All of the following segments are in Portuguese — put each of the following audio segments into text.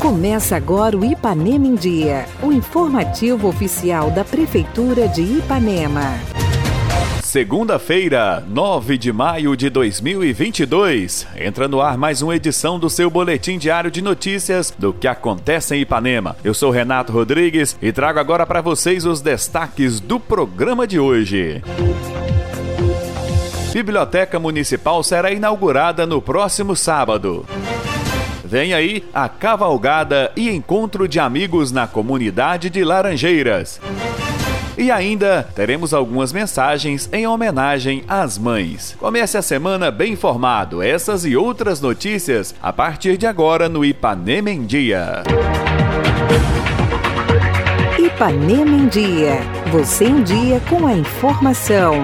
Começa agora o Ipanema em Dia, o informativo oficial da Prefeitura de Ipanema. Segunda-feira, 9 de maio de 2022. Entra no ar mais uma edição do seu boletim diário de notícias do que acontece em Ipanema. Eu sou Renato Rodrigues e trago agora para vocês os destaques do programa de hoje. Biblioteca Municipal será inaugurada no próximo sábado. Vem aí a cavalgada e encontro de amigos na comunidade de Laranjeiras. E ainda teremos algumas mensagens em homenagem às mães. Comece a semana bem informado. Essas e outras notícias a partir de agora no Ipanema em Dia. Ipanema em Dia. Você em dia com a informação.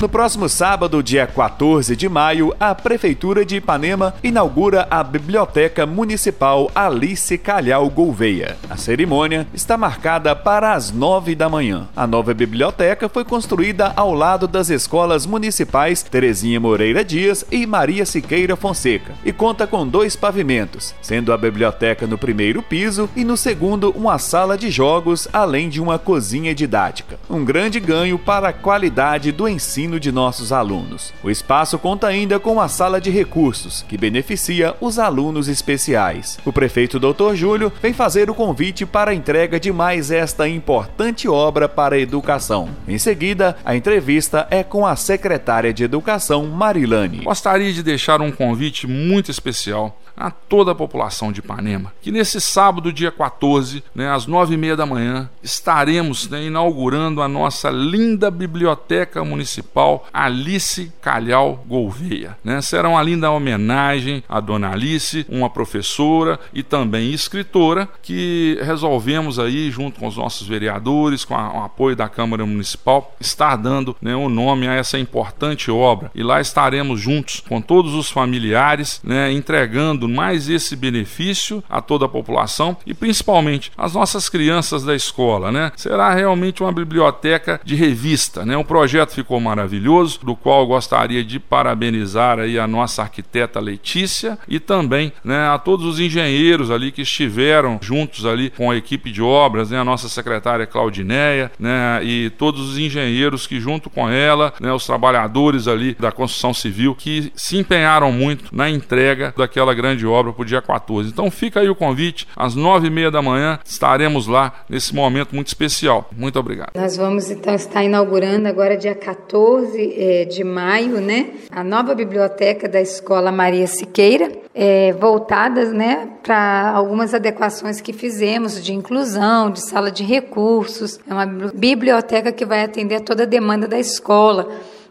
No próximo sábado, dia 14 de maio, a Prefeitura de Ipanema inaugura a Biblioteca Municipal Alice Calhau Gouveia. A cerimônia está marcada para as 9 da manhã. A nova biblioteca foi construída ao lado das escolas municipais Terezinha Moreira Dias e Maria Siqueira Fonseca e conta com dois pavimentos, sendo a biblioteca no primeiro piso e no segundo uma sala de jogos, além de uma cozinha didática. Um grande ganho para a qualidade do ensino ensino de nossos alunos. O espaço conta ainda com uma sala de recursos, que beneficia os alunos especiais. O prefeito Dr. Júlio vem fazer o convite para a entrega de mais esta importante obra para a educação. Em seguida, a entrevista é com a secretária de Educação, Marilane. Gostaria de deixar um convite muito especial a toda a população de Ipanema, que nesse sábado, dia 14, né, às nove e meia da manhã, estaremos né, inaugurando a nossa linda Biblioteca Municipal Alice Calhau Gouveia. Né? Será uma linda homenagem à Dona Alice, uma professora e também escritora, que resolvemos aí, junto com os nossos vereadores, com a, o apoio da Câmara Municipal, estar dando né, o nome a essa importante obra. E lá estaremos juntos com todos os familiares, né, entregando mais esse benefício a toda a população e principalmente as nossas crianças da escola, né? Será realmente uma biblioteca de revista, né? O projeto ficou maravilhoso, do qual gostaria de parabenizar aí a nossa arquiteta Letícia e também, né, a todos os engenheiros ali que estiveram juntos ali com a equipe de obras, né, a nossa secretária Claudineia, né, e todos os engenheiros que junto com ela, né, os trabalhadores ali da construção civil que se empenharam muito na entrega daquela grande de obra para o dia 14. Então fica aí o convite, às nove e meia da manhã estaremos lá nesse momento muito especial. Muito obrigado. Nós vamos então estar inaugurando agora dia 14 é, de maio, né, a nova biblioteca da Escola Maria Siqueira, é, voltadas, né, para algumas adequações que fizemos de inclusão, de sala de recursos. É uma biblioteca que vai atender toda a demanda da escola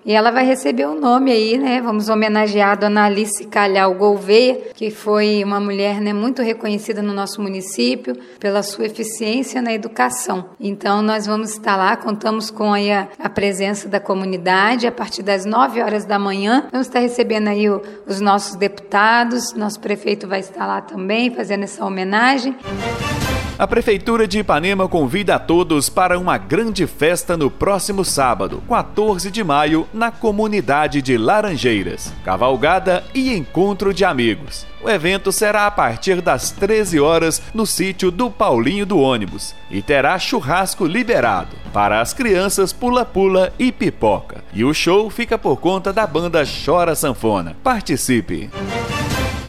e ela vai receber o um nome aí, né? Vamos homenagear a dona Alice Calhau Gouveia, que foi uma mulher né, muito reconhecida no nosso município pela sua eficiência na educação. Então, nós vamos estar lá, contamos com a, a presença da comunidade a partir das 9 horas da manhã. Vamos estar recebendo aí o, os nossos deputados, nosso prefeito vai estar lá também fazendo essa homenagem. A Prefeitura de Ipanema convida a todos para uma grande festa no próximo sábado, 14 de maio, na comunidade de Laranjeiras. Cavalgada e encontro de amigos. O evento será a partir das 13 horas no sítio do Paulinho do Ônibus e terá churrasco liberado para as crianças pula-pula e pipoca. E o show fica por conta da banda Chora Sanfona. Participe!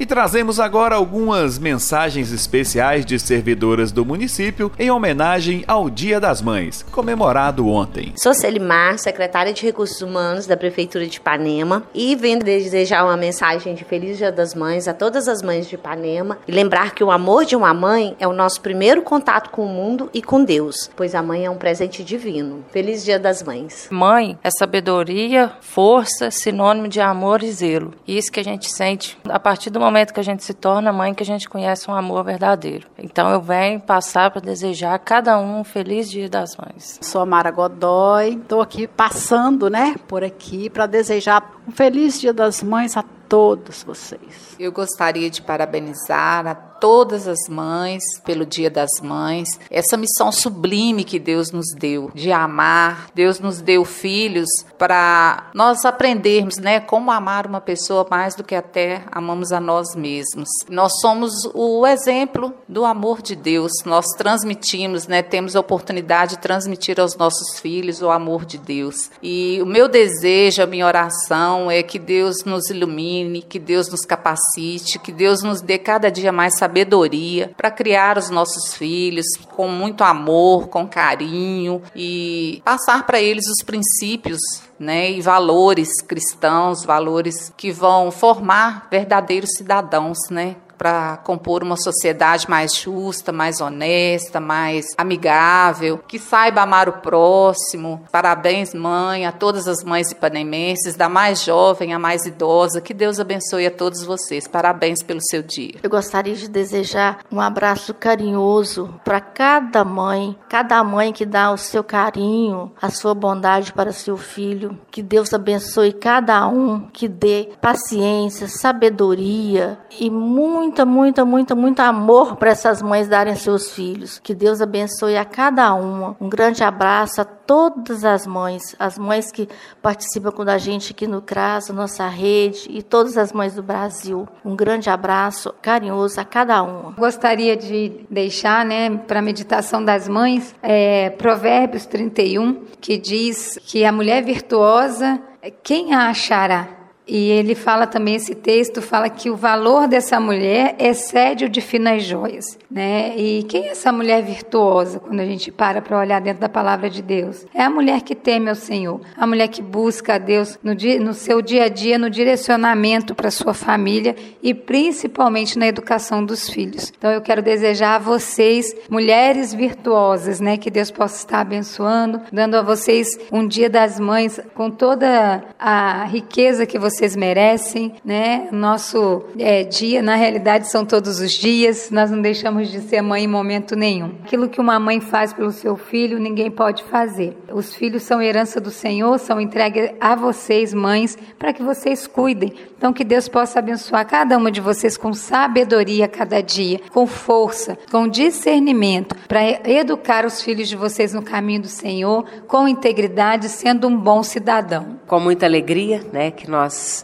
Trazemos agora algumas mensagens especiais de servidoras do município em homenagem ao Dia das Mães, comemorado ontem. Sou Selimar, secretária de Recursos Humanos da Prefeitura de Ipanema e venho desejar uma mensagem de Feliz Dia das Mães a todas as mães de Ipanema e lembrar que o amor de uma mãe é o nosso primeiro contato com o mundo e com Deus, pois a mãe é um presente divino. Feliz Dia das Mães. Mãe é sabedoria, força, sinônimo de amor e zelo. Isso que a gente sente a partir do momento que a gente se torna mãe que a gente conhece um amor verdadeiro. Então eu venho passar para desejar a cada um um feliz Dia das Mães. Sou a Mara Godoy, estou aqui passando, né, por aqui para desejar Um feliz Dia das Mães a todos vocês. Eu gostaria de parabenizar a todas as mães pelo Dia das Mães, essa missão sublime que Deus nos deu de amar. Deus nos deu filhos para nós aprendermos, né, como amar uma pessoa mais do que até amamos a nós mesmos. Nós somos o exemplo do amor de Deus. Nós transmitimos, né, temos a oportunidade de transmitir aos nossos filhos o amor de Deus. E o meu desejo, a minha oração é que Deus nos ilumine, que Deus nos capacite, que Deus nos dê cada dia mais sabedoria sabedoria para criar os nossos filhos com muito amor, com carinho e passar para eles os princípios né, e valores cristãos, valores que vão formar verdadeiros cidadãos, né, para compor uma sociedade mais justa, mais honesta, mais amigável, que saiba amar o próximo. Parabéns, mãe, a todas as mães ipanemenses, da mais jovem à mais idosa. Que Deus abençoe a todos vocês. Parabéns pelo seu dia. Eu gostaria de desejar um abraço carinhoso para cada mãe, cada mãe que dá o seu carinho, a sua bondade para seu filho. Que Deus abençoe cada um, que dê paciência, sabedoria e muito muita, muita, muita, muito amor para essas mães darem seus filhos. Que Deus abençoe a cada uma. Um grande abraço a todas as mães, as mães que participam com a gente aqui no CRAS, nossa rede e todas as mães do Brasil. Um grande abraço carinhoso a cada uma. Gostaria de deixar, né, para a meditação das mães, é, Provérbios 31, que diz que a mulher virtuosa, quem a achará? E ele fala também, esse texto fala que o valor dessa mulher excede o de finas joias. Né? E quem é essa mulher virtuosa quando a gente para para olhar dentro da palavra de Deus? É a mulher que teme ao Senhor, a mulher que busca a Deus no, dia, no seu dia a dia, no direcionamento para sua família e principalmente na educação dos filhos. Então eu quero desejar a vocês, mulheres virtuosas, né? que Deus possa estar abençoando, dando a vocês um dia das mães com toda a riqueza que vocês vocês merecem, né? Nosso é, dia, na realidade, são todos os dias. Nós não deixamos de ser mãe em momento nenhum. Aquilo que uma mãe faz pelo seu filho, ninguém pode fazer. Os filhos são herança do Senhor, são entregues a vocês, mães, para que vocês cuidem. Então, que Deus possa abençoar cada uma de vocês com sabedoria cada dia, com força, com discernimento, para educar os filhos de vocês no caminho do Senhor, com integridade, sendo um bom cidadão. Com muita alegria, né, que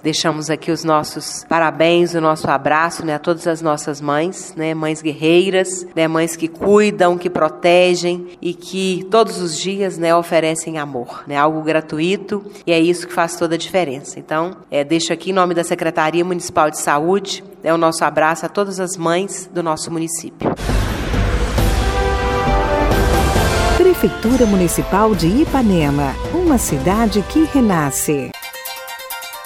deixamos aqui os nossos parabéns, o nosso abraço né, a todas as nossas mães, né, mães guerreiras, né, mães que cuidam, que protegem e que todos os dias né, oferecem amor, né, algo gratuito e é isso que faz toda a diferença. Então, é, deixo aqui em nome da Secretaria Municipal de Saúde é o nosso abraço a todas as mães do nosso município. Prefeitura Municipal de Ipanema, uma cidade que renasce.